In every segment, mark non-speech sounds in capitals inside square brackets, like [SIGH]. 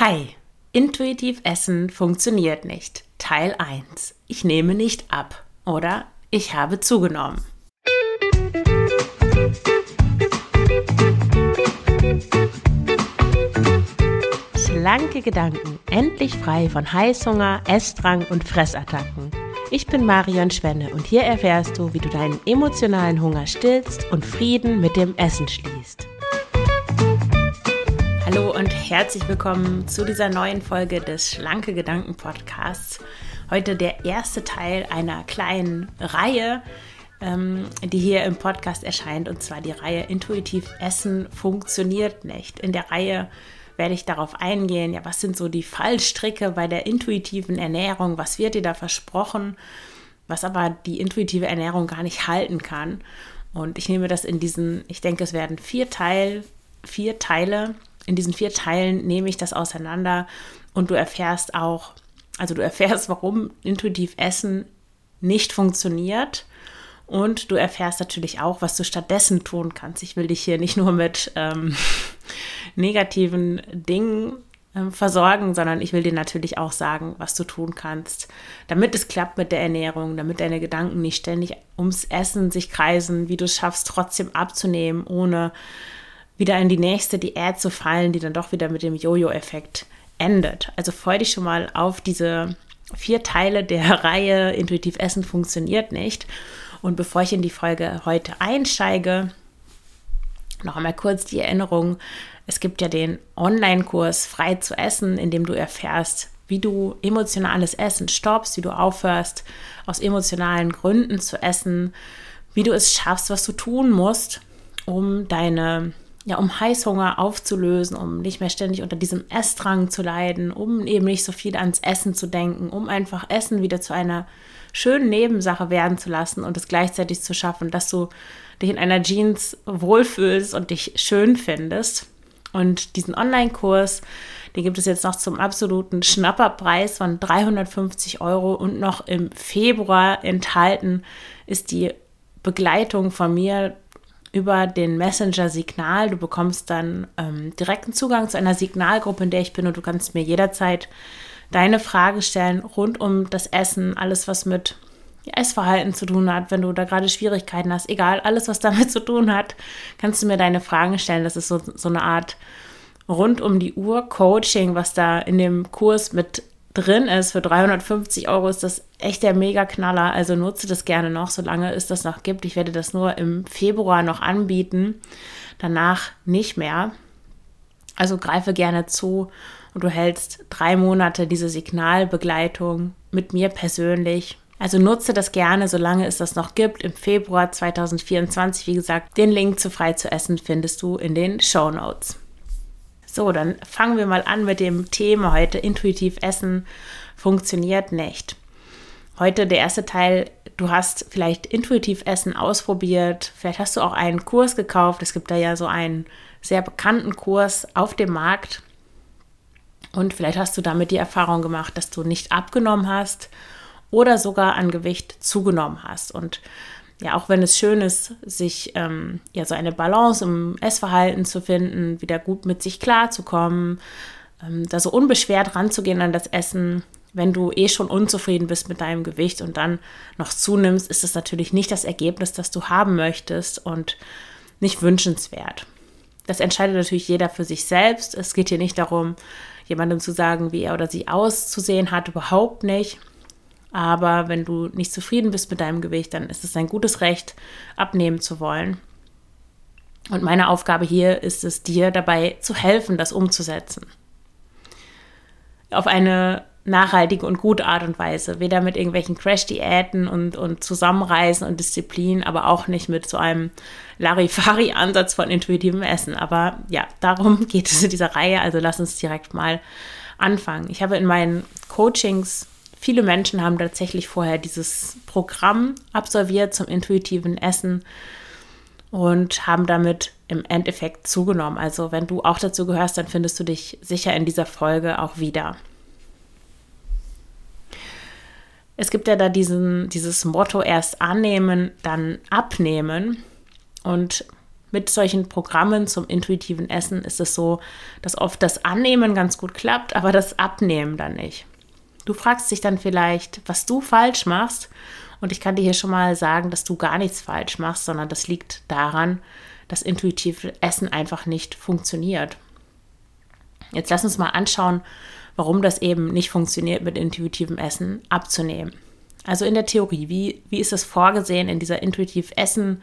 Hi, intuitiv essen funktioniert nicht. Teil 1. Ich nehme nicht ab oder ich habe zugenommen. Schlanke Gedanken, endlich frei von Heißhunger, Essdrang und Fressattacken. Ich bin Marion Schwenne und hier erfährst du, wie du deinen emotionalen Hunger stillst und Frieden mit dem Essen schließt. Hallo und herzlich willkommen zu dieser neuen Folge des Schlanke Gedanken Podcasts. Heute der erste Teil einer kleinen Reihe, ähm, die hier im Podcast erscheint, und zwar die Reihe Intuitiv Essen funktioniert nicht. In der Reihe werde ich darauf eingehen, ja, was sind so die Fallstricke bei der intuitiven Ernährung, was wird dir da versprochen, was aber die intuitive Ernährung gar nicht halten kann. Und ich nehme das in diesen, ich denke, es werden vier Teil, vier Teile in diesen vier Teilen nehme ich das auseinander und du erfährst auch, also du erfährst, warum intuitiv Essen nicht funktioniert und du erfährst natürlich auch, was du stattdessen tun kannst. Ich will dich hier nicht nur mit ähm, [LAUGHS] negativen Dingen ähm, versorgen, sondern ich will dir natürlich auch sagen, was du tun kannst, damit es klappt mit der Ernährung, damit deine Gedanken nicht ständig ums Essen sich kreisen, wie du es schaffst, trotzdem abzunehmen, ohne wieder in die nächste Diät zu fallen, die dann doch wieder mit dem Jojo-Effekt endet. Also freu dich schon mal auf diese vier Teile der [LAUGHS] Reihe Intuitiv Essen funktioniert nicht. Und bevor ich in die Folge heute einsteige, noch einmal kurz die Erinnerung. Es gibt ja den Online-Kurs Frei zu essen, in dem du erfährst, wie du emotionales Essen stoppst, wie du aufhörst, aus emotionalen Gründen zu essen, wie du es schaffst, was du tun musst, um deine ja, um Heißhunger aufzulösen, um nicht mehr ständig unter diesem Essdrang zu leiden, um eben nicht so viel ans Essen zu denken, um einfach Essen wieder zu einer schönen Nebensache werden zu lassen und es gleichzeitig zu schaffen, dass du dich in einer Jeans wohlfühlst und dich schön findest. Und diesen Online-Kurs, den gibt es jetzt noch zum absoluten Schnapperpreis von 350 Euro und noch im Februar enthalten ist die Begleitung von mir über den Messenger Signal. Du bekommst dann ähm, direkten Zugang zu einer Signalgruppe, in der ich bin und du kannst mir jederzeit deine Frage stellen rund um das Essen, alles was mit Essverhalten zu tun hat, wenn du da gerade Schwierigkeiten hast, egal, alles was damit zu tun hat, kannst du mir deine Fragen stellen. Das ist so, so eine Art rund um die Uhr Coaching, was da in dem Kurs mit drin ist. Für 350 Euro ist das echt der Mega-Knaller. Also nutze das gerne noch, solange es das noch gibt. Ich werde das nur im Februar noch anbieten, danach nicht mehr. Also greife gerne zu und du hältst drei Monate diese Signalbegleitung mit mir persönlich. Also nutze das gerne, solange es das noch gibt. Im Februar 2024, wie gesagt, den Link zu Frei zu essen findest du in den Show Notes. So, dann fangen wir mal an mit dem Thema heute. Intuitiv Essen funktioniert nicht. Heute der erste Teil. Du hast vielleicht intuitiv Essen ausprobiert. Vielleicht hast du auch einen Kurs gekauft. Es gibt da ja so einen sehr bekannten Kurs auf dem Markt. Und vielleicht hast du damit die Erfahrung gemacht, dass du nicht abgenommen hast oder sogar an Gewicht zugenommen hast. Und ja, auch wenn es schön ist, sich ähm, ja so eine Balance im Essverhalten zu finden, wieder gut mit sich klarzukommen, ähm, da so unbeschwert ranzugehen an das Essen, wenn du eh schon unzufrieden bist mit deinem Gewicht und dann noch zunimmst, ist das natürlich nicht das Ergebnis, das du haben möchtest und nicht wünschenswert. Das entscheidet natürlich jeder für sich selbst. Es geht hier nicht darum, jemandem zu sagen, wie er oder sie auszusehen hat, überhaupt nicht. Aber wenn du nicht zufrieden bist mit deinem Gewicht, dann ist es ein gutes Recht, abnehmen zu wollen. Und meine Aufgabe hier ist es, dir dabei zu helfen, das umzusetzen. Auf eine nachhaltige und gute Art und Weise. Weder mit irgendwelchen Crash-Diäten und, und Zusammenreisen und Disziplin, aber auch nicht mit so einem Larifari-Ansatz von intuitivem Essen. Aber ja, darum [LAUGHS] geht es in dieser Reihe. Also lass uns direkt mal anfangen. Ich habe in meinen Coachings Viele Menschen haben tatsächlich vorher dieses Programm absolviert zum intuitiven Essen und haben damit im Endeffekt zugenommen. Also wenn du auch dazu gehörst, dann findest du dich sicher in dieser Folge auch wieder. Es gibt ja da diesen, dieses Motto erst annehmen, dann abnehmen. Und mit solchen Programmen zum intuitiven Essen ist es so, dass oft das Annehmen ganz gut klappt, aber das Abnehmen dann nicht. Du fragst dich dann vielleicht, was du falsch machst. Und ich kann dir hier schon mal sagen, dass du gar nichts falsch machst, sondern das liegt daran, dass intuitive Essen einfach nicht funktioniert. Jetzt lass uns mal anschauen, warum das eben nicht funktioniert, mit intuitivem Essen abzunehmen. Also in der Theorie, wie, wie ist es vorgesehen in dieser intuitiv Essen?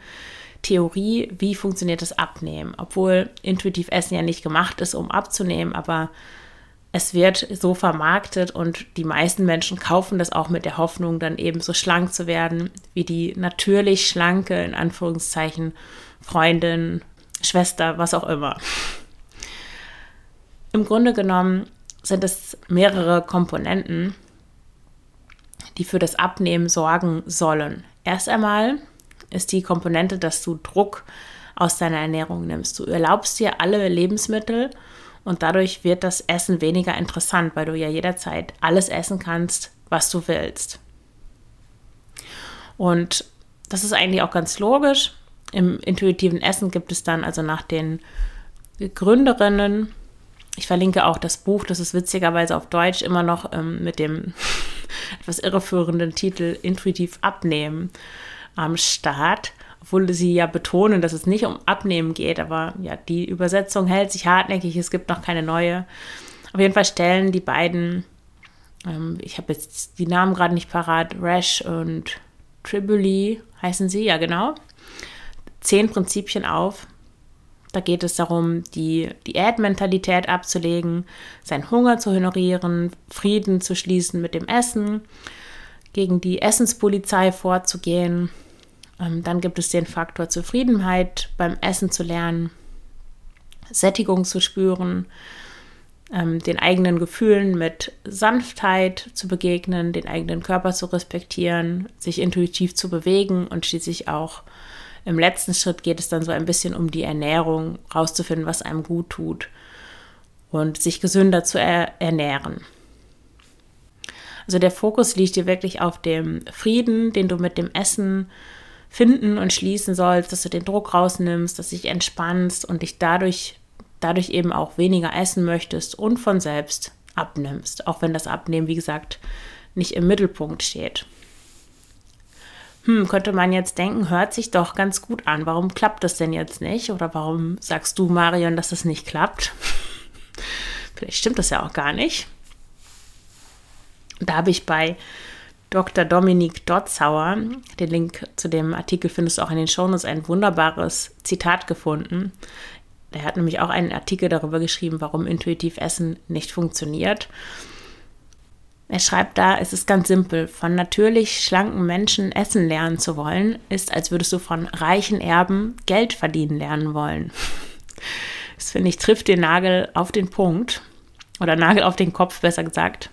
Theorie, wie funktioniert das Abnehmen? Obwohl intuitiv Essen ja nicht gemacht ist, um abzunehmen, aber es wird so vermarktet und die meisten Menschen kaufen das auch mit der Hoffnung, dann eben so schlank zu werden, wie die natürlich schlanke, in Anführungszeichen, Freundin, Schwester, was auch immer. Im Grunde genommen sind es mehrere Komponenten, die für das Abnehmen sorgen sollen. Erst einmal ist die Komponente, dass du Druck aus deiner Ernährung nimmst. Du erlaubst dir alle Lebensmittel und dadurch wird das Essen weniger interessant, weil du ja jederzeit alles essen kannst, was du willst. Und das ist eigentlich auch ganz logisch. Im intuitiven Essen gibt es dann also nach den Gründerinnen, ich verlinke auch das Buch, das ist witzigerweise auf Deutsch immer noch ähm, mit dem [LAUGHS] etwas irreführenden Titel Intuitiv abnehmen am Start obwohl sie ja betonen, dass es nicht um Abnehmen geht, aber ja, die Übersetzung hält sich hartnäckig, es gibt noch keine neue. Auf jeden Fall stellen die beiden, ähm, ich habe jetzt die Namen gerade nicht parat, Rash und Tribuli heißen sie, ja genau, zehn Prinzipien auf. Da geht es darum, die Diätmentalität abzulegen, seinen Hunger zu honorieren, Frieden zu schließen mit dem Essen, gegen die Essenspolizei vorzugehen, dann gibt es den Faktor Zufriedenheit beim Essen zu lernen, Sättigung zu spüren, ähm, den eigenen Gefühlen mit Sanftheit zu begegnen, den eigenen Körper zu respektieren, sich intuitiv zu bewegen und schließlich auch im letzten Schritt geht es dann so ein bisschen um die Ernährung, rauszufinden, was einem gut tut und sich gesünder zu er ernähren. Also der Fokus liegt hier wirklich auf dem Frieden, den du mit dem Essen finden und schließen sollst, dass du den Druck rausnimmst, dass dich entspannst und dich dadurch, dadurch eben auch weniger essen möchtest und von selbst abnimmst, auch wenn das Abnehmen, wie gesagt, nicht im Mittelpunkt steht. Hm, könnte man jetzt denken, hört sich doch ganz gut an. Warum klappt das denn jetzt nicht? Oder warum sagst du, Marion, dass das nicht klappt? [LAUGHS] Vielleicht stimmt das ja auch gar nicht. Da habe ich bei Dr. Dominik Dotzauer, den Link zu dem Artikel findest du auch in den Shownotes, ein wunderbares Zitat gefunden. Er hat nämlich auch einen Artikel darüber geschrieben, warum intuitiv Essen nicht funktioniert. Er schreibt da, es ist ganz simpel, von natürlich schlanken Menschen essen lernen zu wollen, ist, als würdest du von reichen Erben Geld verdienen lernen wollen. Das finde ich trifft den Nagel auf den Punkt oder Nagel auf den Kopf, besser gesagt.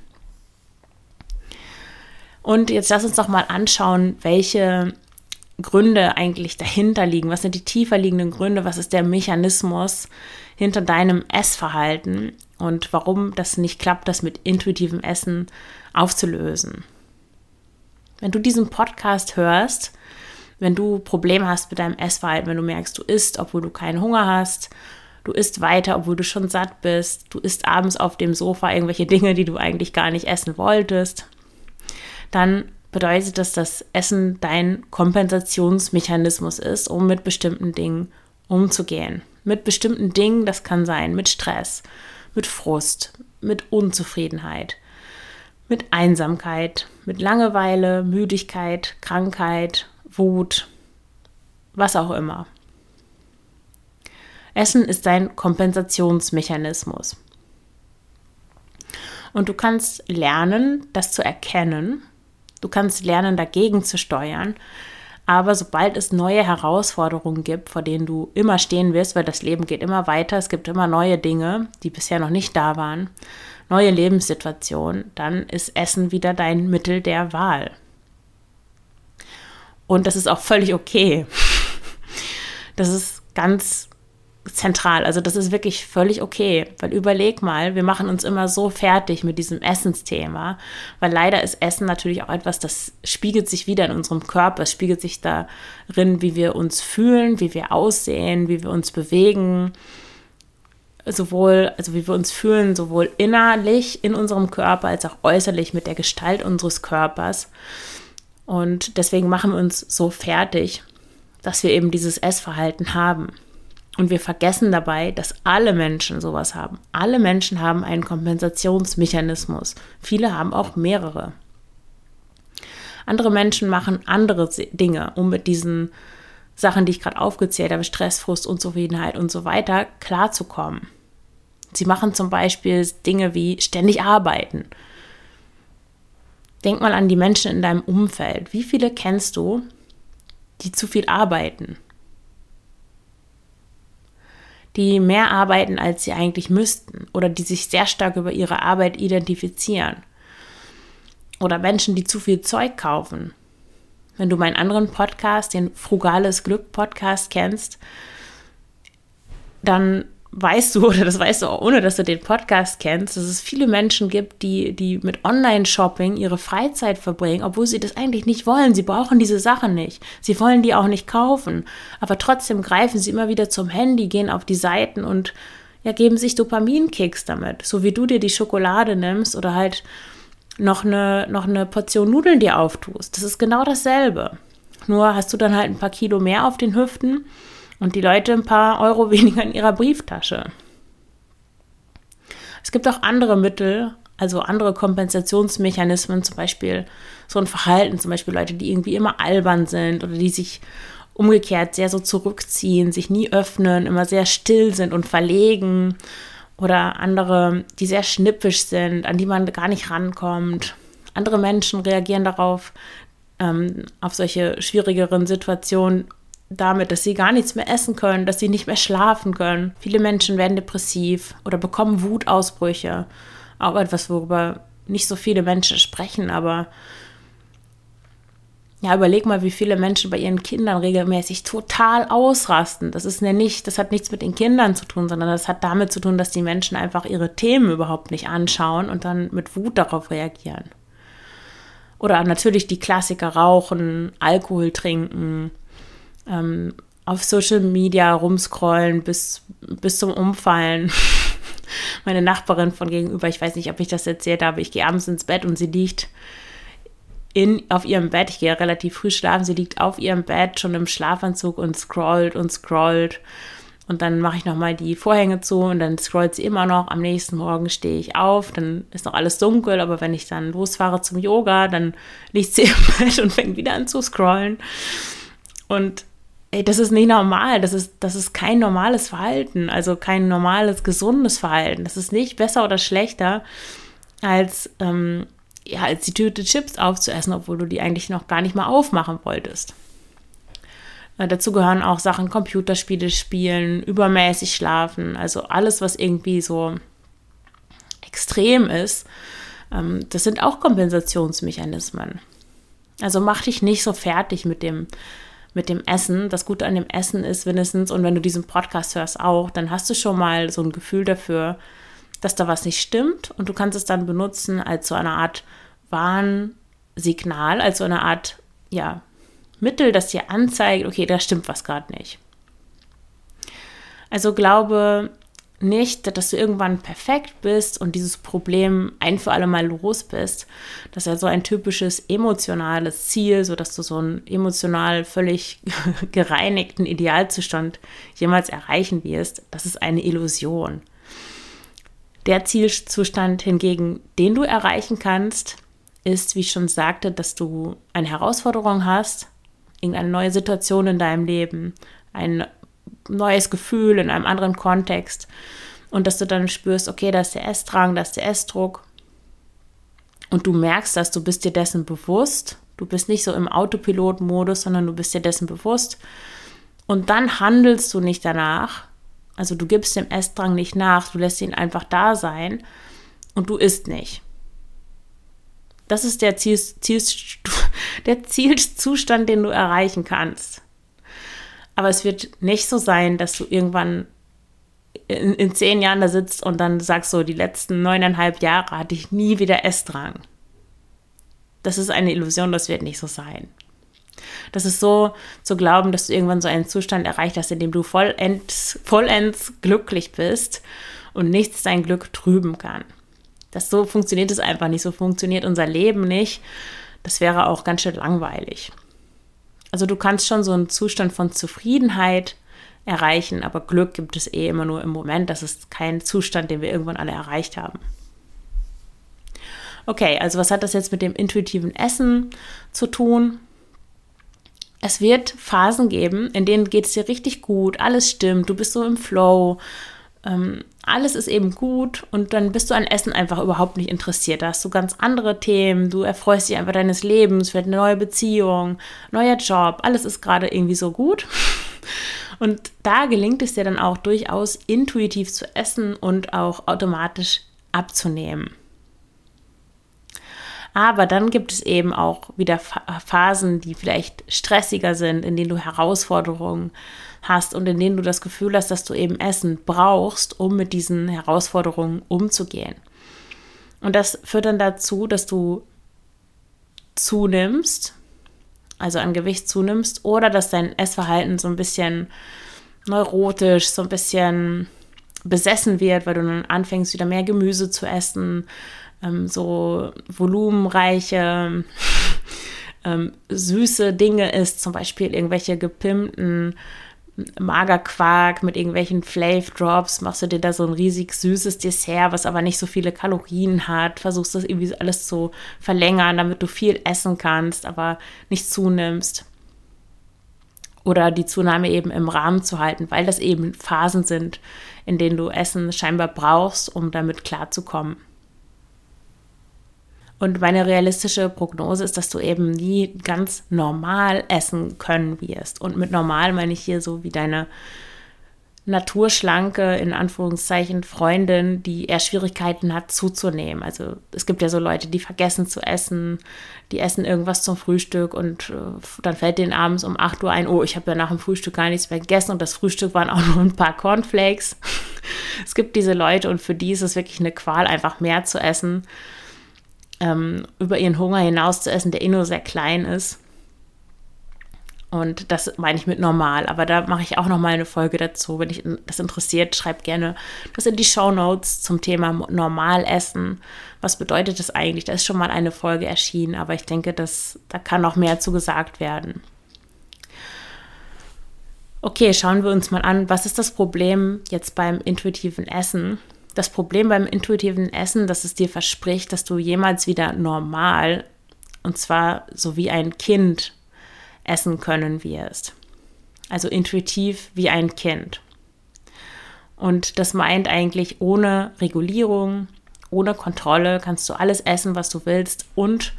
Und jetzt lass uns doch mal anschauen, welche Gründe eigentlich dahinter liegen. Was sind die tiefer liegenden Gründe? Was ist der Mechanismus hinter deinem Essverhalten? Und warum das nicht klappt, das mit intuitivem Essen aufzulösen? Wenn du diesen Podcast hörst, wenn du Probleme hast mit deinem Essverhalten, wenn du merkst, du isst, obwohl du keinen Hunger hast, du isst weiter, obwohl du schon satt bist, du isst abends auf dem Sofa irgendwelche Dinge, die du eigentlich gar nicht essen wolltest, dann bedeutet das, dass Essen dein Kompensationsmechanismus ist, um mit bestimmten Dingen umzugehen. Mit bestimmten Dingen, das kann sein mit Stress, mit Frust, mit Unzufriedenheit, mit Einsamkeit, mit Langeweile, Müdigkeit, Krankheit, Wut, was auch immer. Essen ist dein Kompensationsmechanismus. Und du kannst lernen, das zu erkennen Du kannst lernen, dagegen zu steuern. Aber sobald es neue Herausforderungen gibt, vor denen du immer stehen wirst, weil das Leben geht immer weiter, es gibt immer neue Dinge, die bisher noch nicht da waren, neue Lebenssituationen, dann ist Essen wieder dein Mittel der Wahl. Und das ist auch völlig okay. Das ist ganz zentral. Also das ist wirklich völlig okay, weil überleg mal, wir machen uns immer so fertig mit diesem Essensthema, weil leider ist Essen natürlich auch etwas, das spiegelt sich wieder in unserem Körper, es spiegelt sich darin, wie wir uns fühlen, wie wir aussehen, wie wir uns bewegen, sowohl, also wie wir uns fühlen, sowohl innerlich in unserem Körper als auch äußerlich mit der Gestalt unseres Körpers. Und deswegen machen wir uns so fertig, dass wir eben dieses Essverhalten haben. Und wir vergessen dabei, dass alle Menschen sowas haben. Alle Menschen haben einen Kompensationsmechanismus. Viele haben auch mehrere. Andere Menschen machen andere Dinge, um mit diesen Sachen, die ich gerade aufgezählt habe, Stress, Frust, Unzufriedenheit und so weiter, klarzukommen. Sie machen zum Beispiel Dinge wie ständig arbeiten. Denk mal an die Menschen in deinem Umfeld. Wie viele kennst du, die zu viel arbeiten? Die mehr arbeiten, als sie eigentlich müssten oder die sich sehr stark über ihre Arbeit identifizieren. Oder Menschen, die zu viel Zeug kaufen. Wenn du meinen anderen Podcast, den Frugales Glück Podcast kennst, dann weißt du, [LAUGHS] oder das weißt du auch ohne, dass du den Podcast kennst, dass es viele Menschen gibt, die, die mit Online-Shopping ihre Freizeit verbringen, obwohl sie das eigentlich nicht wollen. Sie brauchen diese Sachen nicht. Sie wollen die auch nicht kaufen. Aber trotzdem greifen sie immer wieder zum Handy, gehen auf die Seiten und ja, geben sich Dopaminkicks damit. So wie du dir die Schokolade nimmst oder halt noch eine, noch eine Portion Nudeln dir auftust. Das ist genau dasselbe. Nur hast du dann halt ein paar Kilo mehr auf den Hüften und die Leute ein paar Euro [LAUGHS] weniger in ihrer Brieftasche. Es gibt auch andere Mittel, also andere Kompensationsmechanismen, zum Beispiel so ein Verhalten, zum Beispiel Leute, die irgendwie immer albern sind oder die sich umgekehrt sehr so zurückziehen, sich nie öffnen, immer sehr still sind und verlegen oder andere, die sehr schnippisch sind, an die man gar nicht rankommt. Andere Menschen reagieren darauf, ähm, auf solche schwierigeren Situationen damit, dass sie gar nichts mehr essen können, dass sie nicht mehr schlafen können. Viele Menschen werden depressiv oder bekommen Wutausbrüche. Auch etwas, worüber nicht so viele Menschen sprechen, aber ja, überleg mal, wie viele Menschen bei ihren Kindern regelmäßig total ausrasten. Das ist ja nicht, das hat nichts mit den Kindern zu tun, sondern das hat damit zu tun, dass die Menschen einfach ihre Themen überhaupt nicht anschauen und dann mit Wut darauf reagieren. Oder natürlich die Klassiker rauchen, Alkohol trinken, ähm, auf Social Media rumscrollen bis, bis zum Umfallen. [LAUGHS] Meine Nachbarin von gegenüber, ich weiß nicht, ob ich das erzählt habe, ich gehe abends ins Bett und sie liegt in, auf ihrem Bett. Ich gehe relativ früh schlafen. Sie liegt auf ihrem Bett schon im Schlafanzug und scrollt und scrollt. Und dann mache ich nochmal die Vorhänge zu und dann scrollt sie immer noch. Am nächsten Morgen stehe ich auf, dann ist noch alles dunkel, aber wenn ich dann losfahre zum Yoga, dann liegt sie [LAUGHS] im Bett und fängt wieder an zu scrollen. Und ey, das ist nicht normal, das ist, das ist kein normales Verhalten, also kein normales, gesundes Verhalten. Das ist nicht besser oder schlechter, als, ähm, ja, als die Tüte Chips aufzuessen, obwohl du die eigentlich noch gar nicht mal aufmachen wolltest. Äh, dazu gehören auch Sachen Computerspiele spielen, übermäßig schlafen, also alles, was irgendwie so extrem ist, ähm, das sind auch Kompensationsmechanismen. Also mach dich nicht so fertig mit dem, mit dem Essen. Das Gute an dem Essen ist wenigstens, und wenn du diesen Podcast hörst auch, dann hast du schon mal so ein Gefühl dafür, dass da was nicht stimmt und du kannst es dann benutzen als so eine Art Warnsignal, als so eine Art, ja, Mittel, das dir anzeigt, okay, da stimmt was gerade nicht. Also glaube, nicht, dass du irgendwann perfekt bist und dieses Problem ein für alle Mal los bist. Das ist ja so ein typisches emotionales Ziel, so dass du so einen emotional völlig [LAUGHS] gereinigten Idealzustand jemals erreichen wirst. Das ist eine Illusion. Der Zielzustand hingegen, den du erreichen kannst, ist, wie ich schon sagte, dass du eine Herausforderung hast, irgendeine neue Situation in deinem Leben, ein neues Gefühl in einem anderen Kontext und dass du dann spürst, okay, da ist der Essdrang, da ist der Essdruck und du merkst, dass du bist dir dessen bewusst. Du bist nicht so im Autopilot-Modus, sondern du bist dir dessen bewusst. Und dann handelst du nicht danach. Also du gibst dem Essdrang nicht nach, du lässt ihn einfach da sein und du isst nicht. Das ist der, Ziel, Ziel, [LAUGHS] der Zielzustand, den du erreichen kannst. Aber es wird nicht so sein, dass du irgendwann in, in zehn Jahren da sitzt und dann sagst so, die letzten neuneinhalb Jahre hatte ich nie wieder Essdrang. Das ist eine Illusion, das wird nicht so sein. Das ist so zu glauben, dass du irgendwann so einen Zustand erreicht hast, in dem du vollends, vollends glücklich bist und nichts dein Glück trüben kann. Das so funktioniert es einfach nicht. So funktioniert unser Leben nicht. Das wäre auch ganz schön langweilig. Also du kannst schon so einen Zustand von Zufriedenheit erreichen, aber Glück gibt es eh immer nur im Moment. Das ist kein Zustand, den wir irgendwann alle erreicht haben. Okay, also was hat das jetzt mit dem intuitiven Essen zu tun? Es wird Phasen geben, in denen geht es dir richtig gut, alles stimmt, du bist so im Flow, ähm, alles ist eben gut und dann bist du an Essen einfach überhaupt nicht interessiert. Da hast du ganz andere Themen, du erfreust dich einfach deines Lebens, wird eine neue Beziehung, neuer Job, alles ist gerade irgendwie so gut. [LAUGHS] Und da gelingt es dir dann auch durchaus intuitiv zu essen und auch automatisch abzunehmen. Aber dann gibt es eben auch wieder Phasen, die vielleicht stressiger sind, in denen du Herausforderungen hast und in denen du das Gefühl hast, dass du eben Essen brauchst, um mit diesen Herausforderungen umzugehen. Und das führt dann dazu, dass du zunimmst, also an Gewicht zunimmst, oder dass dein Essverhalten so ein bisschen neurotisch, so ein bisschen besessen wird, weil du dann anfängst, wieder mehr Gemüse zu essen, ähm, so volumenreiche, [LAUGHS] ähm, süße Dinge isst, zum Beispiel irgendwelche gepimpten Magerquark mit irgendwelchen Flav Drops, machst du dir da so ein riesig süßes Dessert, was aber nicht so viele Kalorien hat, versuchst das irgendwie alles zu verlängern, damit du viel essen kannst, aber nicht zunimmst. Oder die Zunahme eben im Rahmen zu halten, weil das eben Phasen sind, in denen du Essen scheinbar brauchst, um damit klarzukommen. Und meine realistische Prognose ist, dass du eben nie ganz normal essen können wirst. Und mit normal meine ich hier so wie deine naturschlanke, in Anführungszeichen, Freundin, die eher Schwierigkeiten hat zuzunehmen. Also es gibt ja so Leute, die vergessen zu essen, die essen irgendwas zum Frühstück und äh, dann fällt denen abends um 8 Uhr ein, oh, ich habe ja nach dem Frühstück gar nichts mehr gegessen und das Frühstück waren auch [LAUGHS] nur ein paar Cornflakes. [LAUGHS] es gibt diese Leute und für die ist es wirklich eine Qual, einfach mehr zu essen ähm, über ihren Hunger hinaus zu essen, der eh nur sehr klein ist. Und das meine ich mit normal. Aber da mache ich auch noch mal eine Folge dazu. Wenn dich das interessiert, schreib gerne das in die Show Notes zum Thema Normalessen. Was bedeutet das eigentlich? Da ist schon mal eine Folge erschienen, aber ich denke, dass, da kann noch mehr zu gesagt werden. Okay, schauen wir uns mal an, was ist das Problem jetzt beim intuitiven Essen? Das Problem beim intuitiven Essen, dass es dir verspricht, dass du jemals wieder normal, und zwar so wie ein Kind, essen können wirst. Also intuitiv wie ein Kind. Und das meint eigentlich ohne Regulierung, ohne Kontrolle kannst du alles essen, was du willst und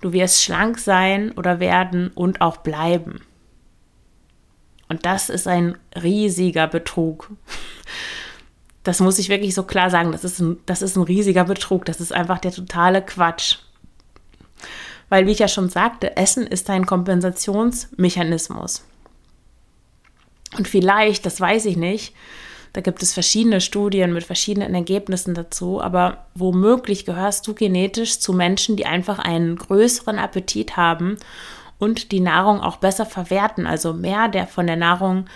du wirst schlank sein oder werden und auch bleiben. Und das ist ein riesiger Betrug das muss ich wirklich so klar sagen, das ist ein, das ist ein riesiger Betrug. Das ist einfach der totale Quatsch. Weil, wie ich ja schon sagte, Essen ist ein Kompensationsmechanismus. Und vielleicht, das weiß ich nicht, da gibt es verschiedene Studien mit verschiedenen Ergebnissen dazu, aber womöglich gehörst du genetisch zu Menschen, die einfach einen größeren Appetit haben und die Nahrung auch besser verwerten, also mehr der von der Nahrung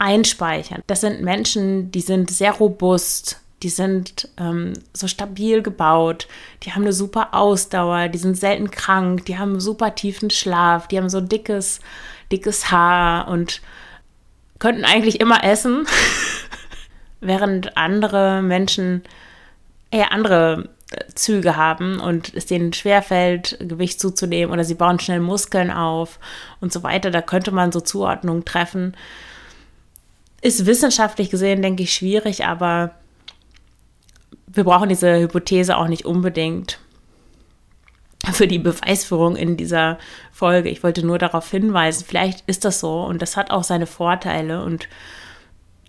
einspeichern. Das sind Menschen, die sind sehr robust, die sind ähm, so stabil gebaut, die haben eine super Ausdauer, die sind selten krank, die haben super tiefen Schlaf, die haben so dickes, dickes Haar und könnten eigentlich immer essen, [LAUGHS] während andere Menschen eher andere äh, Züge haben und es denen schwerfällt, Gewicht zuzunehmen oder sie bauen schnell Muskeln auf und so weiter. Da könnte man so Zuordnungen treffen. Ist wissenschaftlich gesehen, denke ich, schwierig, aber wir brauchen diese Hypothese auch nicht unbedingt für die Beweisführung in dieser Folge. Ich wollte nur darauf hinweisen, vielleicht ist das so und das hat auch seine Vorteile und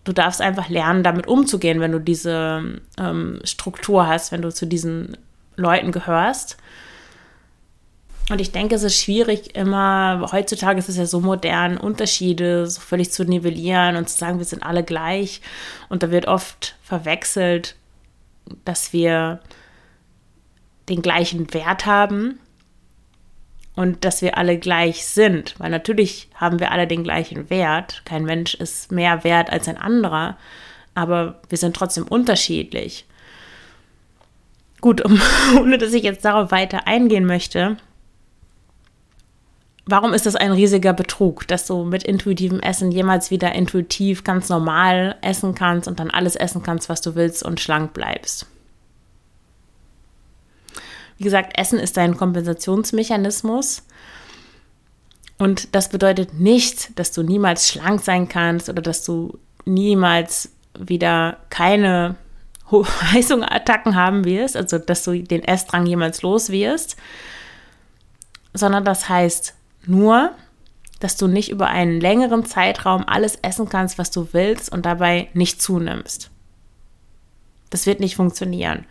du darfst einfach lernen, damit umzugehen, wenn du diese ähm, Struktur hast, wenn du zu diesen Leuten gehörst. Und ich denke, es ist schwierig, immer, heutzutage ist es ja so modern, Unterschiede so völlig zu nivellieren und zu sagen, wir sind alle gleich. Und da wird oft verwechselt, dass wir den gleichen Wert haben und dass wir alle gleich sind. Weil natürlich haben wir alle den gleichen Wert. Kein Mensch ist mehr wert als ein anderer, aber wir sind trotzdem unterschiedlich. Gut, um, [LAUGHS] ohne dass ich jetzt darauf weiter eingehen möchte, warum ist das ein riesiger Betrug, dass du mit intuitivem Essen jemals wieder intuitiv ganz normal essen kannst und dann alles essen kannst, was du willst und schlank bleibst? Wie gesagt, Essen ist ein Kompensationsmechanismus. Und das bedeutet nicht, dass du niemals schlank sein kannst oder dass du niemals wieder keine [LAUGHS] Heißungattacken haben wirst, also dass du den Essdrang jemals los wirst, sondern das heißt nur, dass du nicht über einen längeren Zeitraum alles essen kannst, was du willst und dabei nicht zunimmst. Das wird nicht funktionieren.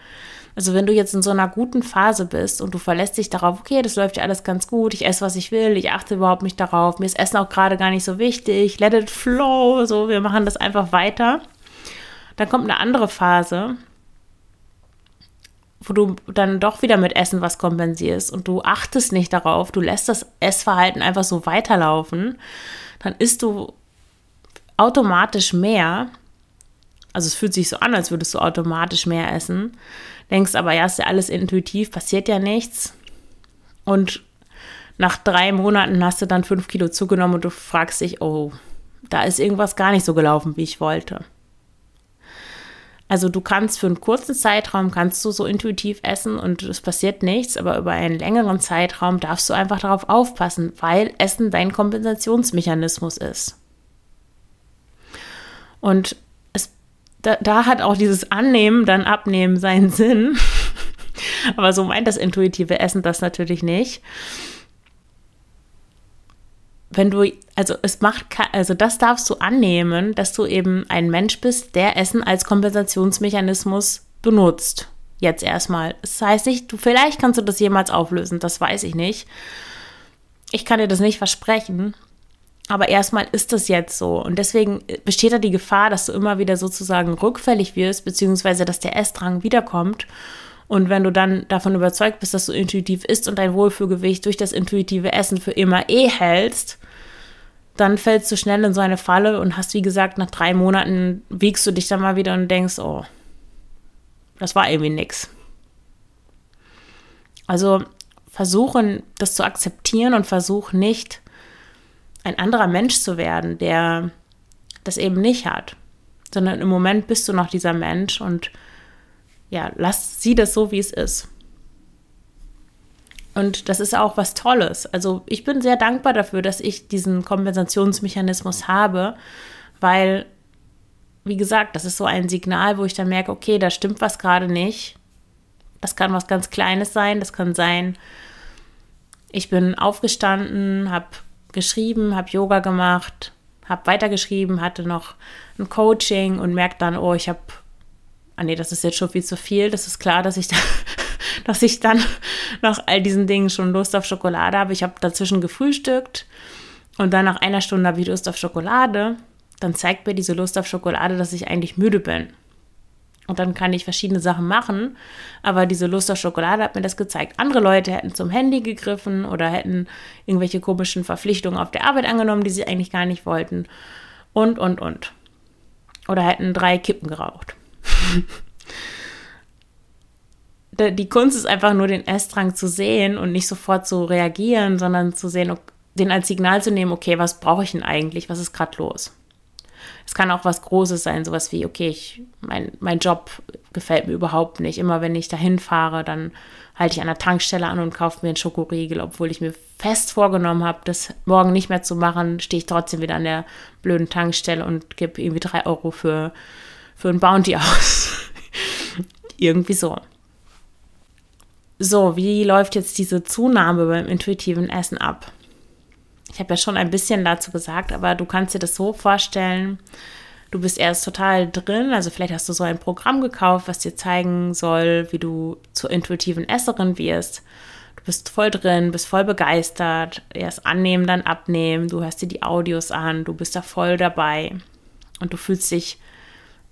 Also wenn du jetzt in so einer guten Phase bist und du verlässt dich darauf, okay, das läuft ja alles ganz gut, ich esse, was ich will, ich achte überhaupt nicht darauf, mir ist Essen auch gerade gar nicht so wichtig, let it flow, so, wir machen das einfach weiter. Dann kommt eine andere Phase, wo du dann doch wieder mit Essen was kompensierst und du achtest nicht darauf, du lässt das Essverhalten einfach so weiterlaufen, dann isst du automatisch mehr. Also es fühlt sich so an, als würdest du automatisch mehr essen. Denkst aber, ja, ist ja alles intuitiv, passiert ja nichts. Und nach drei Monaten hast du dann fünf Kilo zugenommen und du fragst dich, oh, da ist irgendwas gar nicht so gelaufen, wie ich wollte. Also du kannst für einen kurzen Zeitraum kannst du so intuitiv essen und es passiert nichts, aber über einen längeren Zeitraum darfst du einfach darauf aufpassen, weil Essen dein Kompensationsmechanismus ist. Und es, da, da hat auch dieses Annehmen, dann Abnehmen seinen [LAUGHS] Sinn. aber so meint das intuitive Essen das natürlich nicht wenn du, also es macht, also das darfst du annehmen, dass du eben ein Mensch bist, der Essen als Kompensationsmechanismus benutzt. Jetzt erstmal. Das heißt nicht, du, vielleicht kannst du das jemals auflösen, das weiß ich nicht. Ich kann dir das nicht versprechen. Aber erstmal ist das jetzt so. Und deswegen besteht da die Gefahr, dass du immer wieder sozusagen rückfällig wirst, beziehungsweise dass der Essdrang wiederkommt. Und wenn du dann davon überzeugt bist, dass du intuitiv isst und dein Wohlfühlgewicht durch das intuitive Essen für immer eh hältst, dann fällst du schnell in so eine Falle und hast, wie gesagt, nach drei Monaten wiegst du dich dann mal wieder und denkst, oh, das war irgendwie nix. Also versuchen, das zu akzeptieren und versuch nicht, ein anderer Mensch zu werden, der das eben nicht hat, sondern im Moment bist du noch dieser Mensch und ja, lass sie das so, wie es ist. Und das ist auch was Tolles. Also ich bin sehr dankbar dafür, dass ich diesen Kompensationsmechanismus habe, weil, wie gesagt, das ist so ein Signal, wo ich dann merke, okay, da stimmt was gerade nicht. Das kann was ganz Kleines sein. Das kann sein, ich bin aufgestanden, habe geschrieben, habe Yoga gemacht, habe weitergeschrieben, hatte noch ein Coaching und merke dann, oh, ich habe, ah nee, das ist jetzt schon viel zu viel. Das ist klar, dass ich da [LAUGHS] dass ich dann nach all diesen Dingen schon Lust auf Schokolade habe. Ich habe dazwischen gefrühstückt und dann nach einer Stunde habe ich Lust auf Schokolade. Dann zeigt mir diese Lust auf Schokolade, dass ich eigentlich müde bin. Und dann kann ich verschiedene Sachen machen. Aber diese Lust auf Schokolade hat mir das gezeigt. Andere Leute hätten zum Handy gegriffen oder hätten irgendwelche komischen Verpflichtungen auf der Arbeit angenommen, die sie eigentlich gar nicht wollten. Und, und, und. Oder hätten drei Kippen geraucht. Die Kunst ist einfach nur den Essdrang zu sehen und nicht sofort zu reagieren, sondern zu sehen, den als Signal zu nehmen, okay, was brauche ich denn eigentlich? Was ist gerade los? Es kann auch was Großes sein, sowas wie, okay, ich, mein, mein Job gefällt mir überhaupt nicht. Immer wenn ich dahin fahre, dann halte ich an der Tankstelle an und kaufe mir einen Schokoriegel, obwohl ich mir fest vorgenommen habe, das morgen nicht mehr zu machen, stehe ich trotzdem wieder an der blöden Tankstelle und gebe irgendwie drei Euro für, für ein Bounty aus. [LAUGHS] irgendwie so. So, wie läuft jetzt diese Zunahme beim intuitiven Essen ab? Ich habe ja schon ein bisschen dazu gesagt, aber du kannst dir das so vorstellen, Du bist erst total drin, also vielleicht hast du so ein Programm gekauft, was dir zeigen soll, wie du zur intuitiven Esserin wirst. Du bist voll drin, bist voll begeistert, erst annehmen, dann abnehmen, du hörst dir die Audios an, du bist da voll dabei und du fühlst dich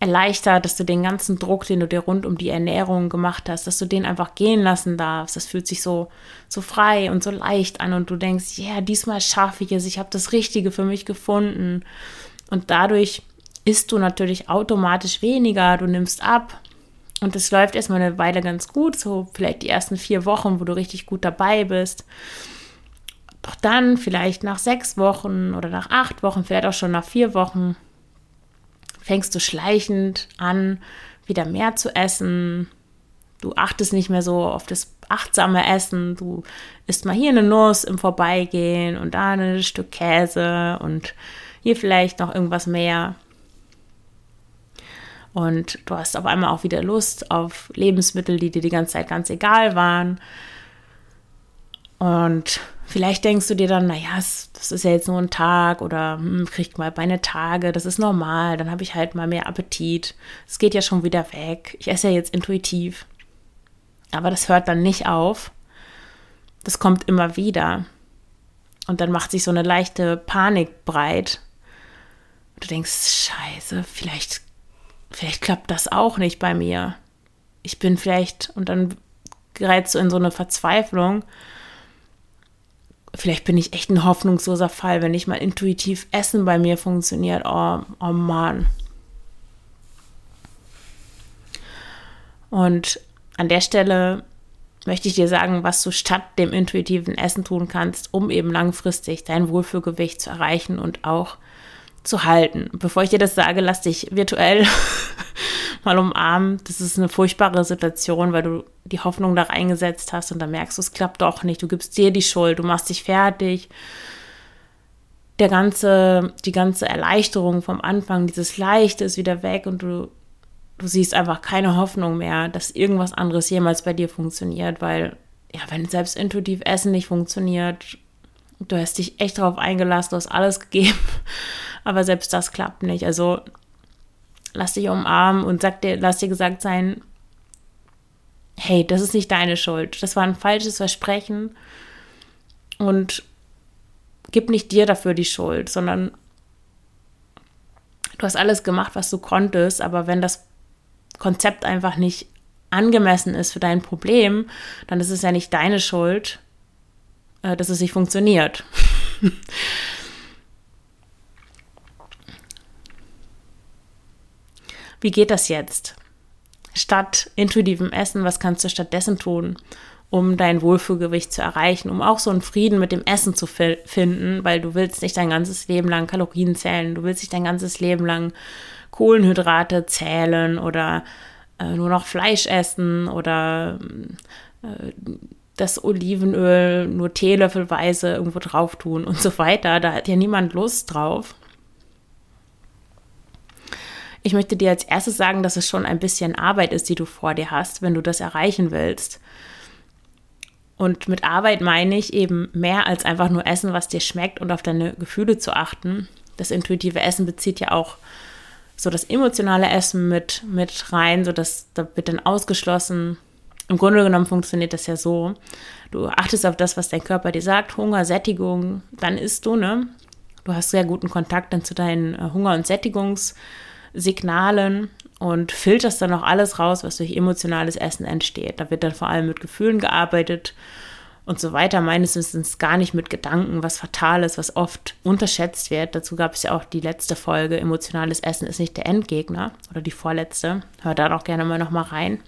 erleichtert, dass du den ganzen Druck, den du dir rund um die Ernährung gemacht hast, dass du den einfach gehen lassen darfst. Das fühlt sich so, so frei und so leicht an und du denkst, ja, yeah, diesmal schaffe ich es, ich habe das Richtige für mich gefunden. Und dadurch isst du natürlich automatisch weniger, du nimmst ab. Und es läuft erstmal eine Weile ganz gut, so vielleicht die ersten vier Wochen, wo du richtig gut dabei bist. Doch dann, vielleicht nach sechs Wochen oder nach acht Wochen, vielleicht auch schon nach vier Wochen, fängst du schleichend an, wieder mehr zu essen. Du achtest nicht mehr so auf das achtsame Essen. Du isst mal hier eine Nuss im Vorbeigehen und da ein Stück Käse und hier vielleicht noch irgendwas mehr. Und du hast auf einmal auch wieder Lust auf Lebensmittel, die dir die ganze Zeit ganz egal waren. Und vielleicht denkst du dir dann, naja, das ist ja jetzt nur ein Tag oder hm, kriegt mal meine Tage, das ist normal, dann habe ich halt mal mehr Appetit. Es geht ja schon wieder weg. Ich esse ja jetzt intuitiv. Aber das hört dann nicht auf. Das kommt immer wieder. Und dann macht sich so eine leichte Panik breit. Und du denkst, scheiße, vielleicht, vielleicht klappt das auch nicht bei mir. Ich bin vielleicht, und dann gerätst du in so eine Verzweiflung vielleicht bin ich echt ein hoffnungsloser Fall, wenn nicht mal intuitiv Essen bei mir funktioniert. Oh, oh Mann. Und an der Stelle möchte ich dir sagen, was du statt dem intuitiven Essen tun kannst, um eben langfristig dein Wohlfühlgewicht zu erreichen und auch zu halten. Bevor ich dir das sage, lass dich virtuell mal umarmen. Das ist eine furchtbare Situation, weil du die Hoffnung da reingesetzt hast und dann merkst du, es klappt doch nicht. Du gibst dir die Schuld, du machst dich fertig. Der ganze, die ganze Erleichterung vom Anfang, dieses Leichte ist wieder weg und du, du siehst einfach keine Hoffnung mehr, dass irgendwas anderes jemals bei dir funktioniert, weil, ja, wenn selbst intuitiv Essen nicht funktioniert, du hast dich echt darauf eingelassen, du hast alles gegeben, [LAUGHS] aber selbst das klappt nicht. Also lass dich umarmen und sag dir, lass dir gesagt sein, hey, das ist nicht deine Schuld. Das war ein falsches Versprechen und gib nicht dir dafür die Schuld, sondern du hast alles gemacht, was du konntest, aber wenn das Konzept einfach nicht angemessen ist für dein Problem, dann ist es ja nicht deine Schuld, äh, dass es nicht funktioniert. [LAUGHS] Wie geht das jetzt? Statt intuitivem Essen, was kannst du stattdessen tun, um dein Wohlfühlgewicht zu erreichen, um auch so einen Frieden mit dem Essen zu finden, weil du willst nicht dein ganzes Leben lang Kalorien zählen, du willst nicht dein ganzes Leben lang Kohlenhydrate zählen oder äh, nur noch Fleisch essen oder äh, das Olivenöl nur teelöffelweise irgendwo drauf tun und so weiter. Da hat ja niemand Lust drauf. Ich möchte dir als erstes sagen, dass es schon ein bisschen Arbeit ist, die du vor dir hast, wenn du das erreichen willst. Und mit Arbeit meine ich eben mehr als einfach nur essen, was dir schmeckt und auf deine Gefühle zu achten. Das intuitive Essen bezieht ja auch so das emotionale Essen mit, mit rein, so dass da wird dann ausgeschlossen. Im Grunde genommen funktioniert das ja so. Du achtest auf das, was dein Körper dir sagt, Hunger, Sättigung, dann isst du, ne? Du hast sehr guten Kontakt dann zu deinen äh, Hunger- und Sättigungs- Signalen und filterst dann auch alles raus, was durch emotionales Essen entsteht. Da wird dann vor allem mit Gefühlen gearbeitet und so weiter. Meines Wissens gar nicht mit Gedanken, was fatal ist, was oft unterschätzt wird. Dazu gab es ja auch die letzte Folge, emotionales Essen ist nicht der Endgegner oder die vorletzte. Hör da auch gerne mal nochmal rein.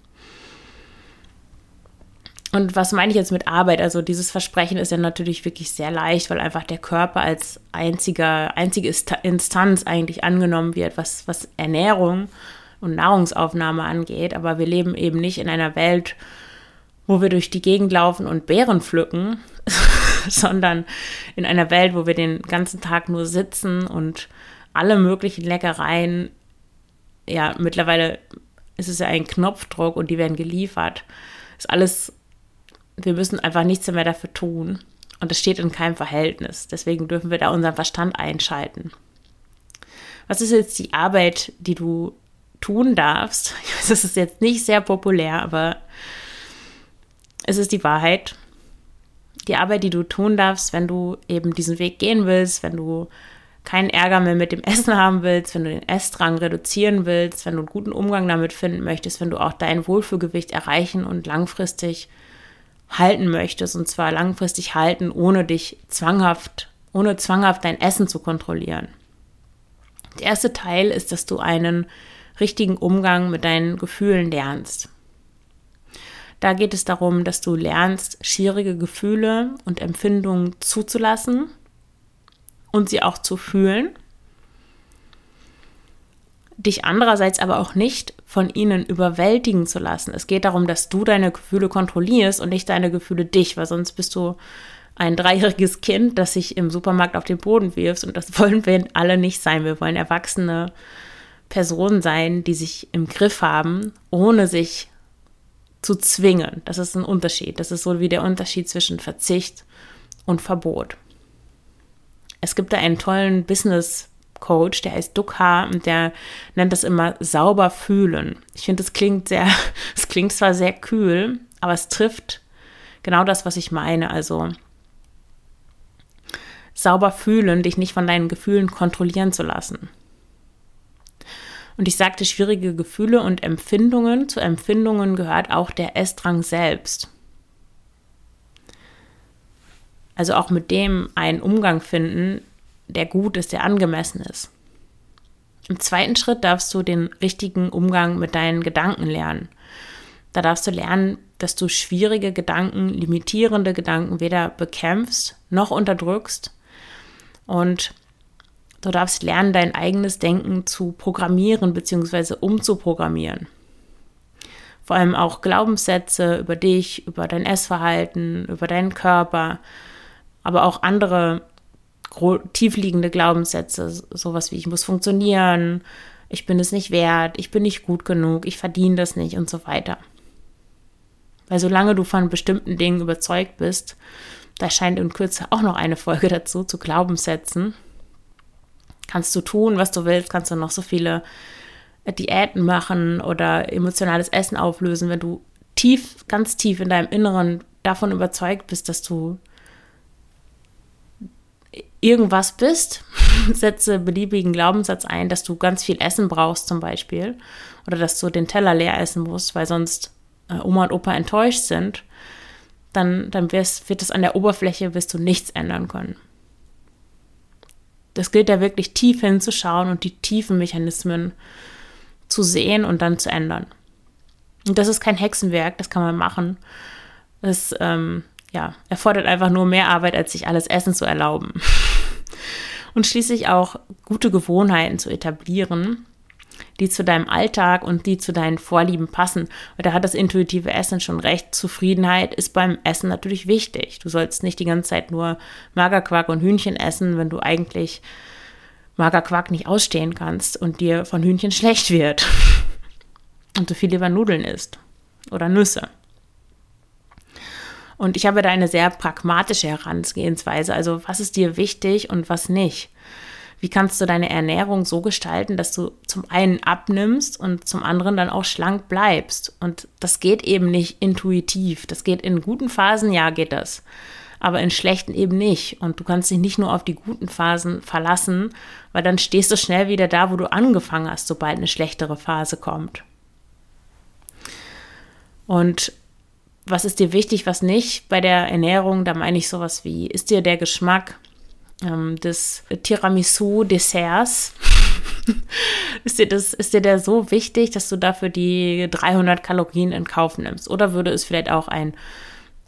Und was meine ich jetzt mit Arbeit? Also dieses Versprechen ist ja natürlich wirklich sehr leicht, weil einfach der Körper als einziger, einzige Instanz eigentlich angenommen wird, was, was Ernährung und Nahrungsaufnahme angeht. Aber wir leben eben nicht in einer Welt, wo wir durch die Gegend laufen und Beeren pflücken, [LAUGHS] sondern in einer Welt, wo wir den ganzen Tag nur sitzen und alle möglichen Leckereien, ja, mittlerweile ist es ja ein Knopfdruck und die werden geliefert. Ist alles wir müssen einfach nichts mehr dafür tun. Und es steht in keinem Verhältnis. Deswegen dürfen wir da unseren Verstand einschalten. Was ist jetzt die Arbeit, die du tun darfst? [LAUGHS] Das ist jetzt nicht sehr populär, aber es ist die Wahrheit. Die Arbeit, die du tun darfst, wenn du eben diesen Weg gehen willst, wenn du keinen Ärger mehr mit dem Essen haben willst, wenn du den Essdrang reduzieren willst, wenn du einen guten Umgang damit finden möchtest, wenn du auch dein Wohlfühlgewicht erreichen und langfristig halten möchtest, und zwar langfristig halten, ohne dich zwanghaft, ohne zwanghaft dein Essen zu kontrollieren. Der erste Teil ist, dass du einen richtigen Umgang mit deinen Gefühlen lernst. Da geht es darum, dass du lernst, schwierige Gefühle und Empfindungen zuzulassen und sie auch zu fühlen, dich andererseits aber auch nicht von ihnen überwältigen zu lassen. Es geht darum, dass du deine Gefühle kontrollierst und nicht deine Gefühle dich, weil sonst bist du ein dreijähriges Kind, das sich im Supermarkt auf den Boden wirft und das [LAUGHS] wollen wir alle nicht sein. Wir wollen erwachsene Personen sein, die sich im Griff haben, ohne sich zu zwingen. Das ist ein Unterschied. Das ist so wie der Unterschied zwischen Verzicht und Verbot. Es gibt da einen tollen Business Coach, der heißt Dukha und der nennt das immer sauber fühlen. Ich finde, es klingt sehr, [LAUGHS] es klingt zwar sehr kühl, aber es trifft genau das, was ich meine. Also sauber fühlen, dich nicht von deinen Gefühlen kontrollieren zu lassen. Und ich sagte, schwierige Gefühle und Empfindungen. Zu Empfindungen gehört auch der Essdrang selbst. Also auch mit dem einen Umgang finden, der gut ist, der angemessen ist. Im zweiten Schritt darfst du den richtigen Umgang mit deinen Gedanken lernen. Da darfst du lernen, dass du schwierige Gedanken, limitierende Gedanken weder bekämpfst noch unterdrückst. Und du darfst lernen, dein eigenes Denken zu programmieren bzw. umzuprogrammieren. Vor allem auch Glaubenssätze über dich, über dein Essverhalten, über deinen Körper, aber auch andere tiefliegende Glaubenssätze, sowas wie ich muss funktionieren, ich bin es nicht wert, ich bin nicht gut genug, ich verdiene das nicht und so weiter. Weil solange du von bestimmten Dingen überzeugt bist, da scheint in Kürze auch noch eine Folge dazu zu Glaubenssätzen, kannst du tun, was du willst, kannst du noch so viele Diäten machen oder emotionales Essen auflösen, wenn du tief, ganz tief in deinem Inneren davon überzeugt bist, dass du irgendwas bist, [LAUGHS] setze beliebigen Glaubenssatz ein, dass du ganz viel Essen brauchst zum Beispiel oder dass du den Teller leer essen musst, weil sonst äh, Oma und Opa enttäuscht sind, dann, dann wirst, wird es an der Oberfläche, wirst du nichts ändern können. Das gilt ja wirklich tief hinzuschauen und die tiefen Mechanismen zu sehen und dann zu ändern. Und das ist kein Hexenwerk, das kann man machen. Das ähm, ja, erfordert einfach nur mehr Arbeit, als sich alles Essen zu erlauben. [LAUGHS] Und schließlich auch gute Gewohnheiten zu etablieren, die zu deinem Alltag und die zu deinen Vorlieben passen. Und da hat das intuitive Essen schon recht. Zufriedenheit ist beim Essen natürlich wichtig. Du sollst nicht die ganze Zeit nur Magerquark und Hühnchen essen, wenn du eigentlich Magerquark nicht ausstehen kannst und dir von Hühnchen schlecht wird. [LAUGHS] Und du viel lieber Nudeln isst oder Nüsse. Und ich habe da eine sehr pragmatische Herangehensweise. Also was ist dir wichtig und was nicht? Wie kannst du deine Ernährung so gestalten, dass du zum einen abnimmst und zum anderen dann auch schlank bleibst? Und das geht eben nicht intuitiv. Das geht in guten Phasen, ja, geht das. Aber in schlechten eben nicht. Und du kannst dich nicht nur auf die guten Phasen verlassen, weil dann stehst du schnell wieder da, wo du angefangen hast, sobald eine schlechtere Phase kommt. Und was ist dir wichtig, was nicht bei der Ernährung? Da meine ich sowas wie, ist dir der Geschmack ähm, des Tiramisu-Desserts, [LAUGHS] ist, dir das, ist dir der so wichtig, dass du dafür die 300 Kalorien in Kauf nimmst? Oder würde es vielleicht auch ein,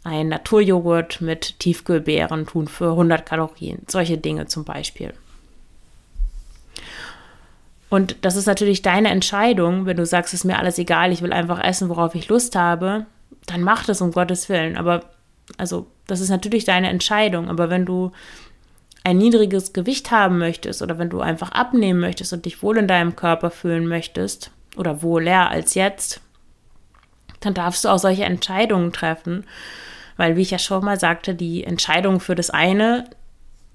ein Naturjoghurt mit Tiefkühlbeeren tun für 100 Kalorien? Solche Dinge zum Beispiel. Und das ist natürlich deine Entscheidung, wenn du sagst, es ist mir alles egal, ich will einfach essen, worauf ich Lust habe dann mach das um Gottes Willen. Aber, also, das ist natürlich deine Entscheidung. Aber wenn du ein niedriges Gewicht haben möchtest oder wenn du einfach abnehmen möchtest und dich wohl in deinem Körper fühlen möchtest oder wohler als jetzt, dann darfst du auch solche Entscheidungen treffen. Weil, wie ich ja schon mal sagte, die Entscheidung für das eine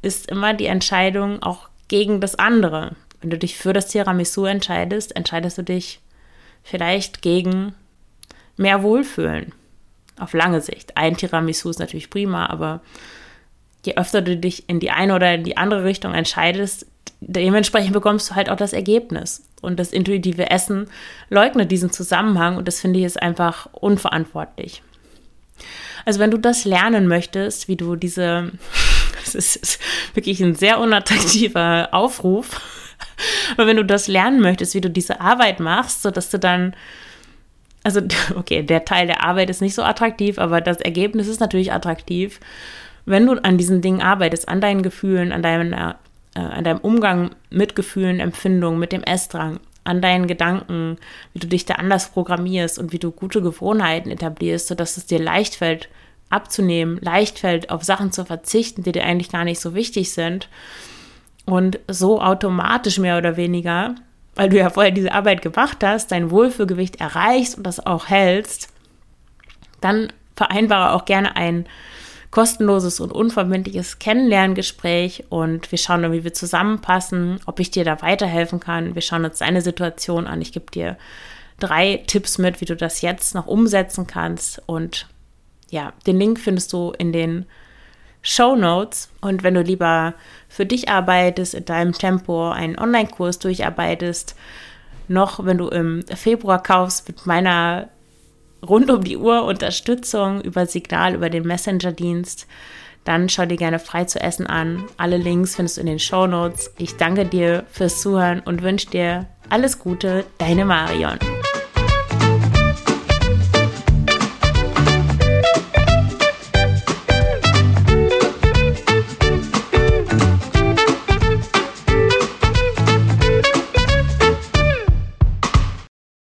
ist immer die Entscheidung auch gegen das andere. Wenn du dich für das Tiramisu entscheidest, entscheidest du dich vielleicht gegen mehr Wohlfühlen auf lange Sicht. Ein Tiramisu ist natürlich prima, aber je öfter du dich in die eine oder in die andere Richtung entscheidest, dementsprechend bekommst du halt auch das Ergebnis. Und das intuitive Essen leugnet diesen Zusammenhang und das finde ich ist einfach unverantwortlich. Also wenn du das lernen möchtest, wie du diese, [LAUGHS] das ist wirklich ein sehr unattraktiver Aufruf, [LAUGHS] aber wenn du das lernen möchtest, wie du diese Arbeit machst, sodass du dann also [LAUGHS] okay, der Teil der Arbeit ist nicht so attraktiv, aber das Ergebnis ist natürlich attraktiv. Wenn du an diesen Dingen arbeitest, an deinen Gefühlen, an deinem, äh, an deinem Umgang mit Gefühlen, Empfindungen, mit dem Essdrang, an deinen Gedanken, wie du dich da anders programmierst und wie du gute Gewohnheiten etablierst, sodass es dir leicht fällt, abzunehmen, leicht fällt, auf Sachen zu verzichten, die dir eigentlich gar nicht so wichtig sind. Und so automatisch mehr oder weniger weil du ja vorher diese Arbeit gemacht hast, dein Wohlfühlgewicht erreichst und das auch hältst, dann vereinbare auch gerne ein kostenloses und unverbindliches Kennenlerngespräch und wir schauen dann, wie wir zusammenpassen, ob ich dir da weiterhelfen kann. Wir schauen uns deine Situation an. Ich gebe dir drei Tipps mit, wie du das jetzt noch umsetzen kannst und ja, den Link findest du in den Show Notes. Und wenn du lieber für dich arbeitest, in deinem Tempo einen Online-Kurs durcharbeitest, noch wenn du im Februar kaufst mit meiner rund um die Uhr Unterstützung über Signal, über den Messenger-Dienst, dann schau dir gerne frei zu essen an. Alle Links findest du in den Show Notes. Ich danke dir fürs Zuhören und wünsche dir alles Gute, deine Marion.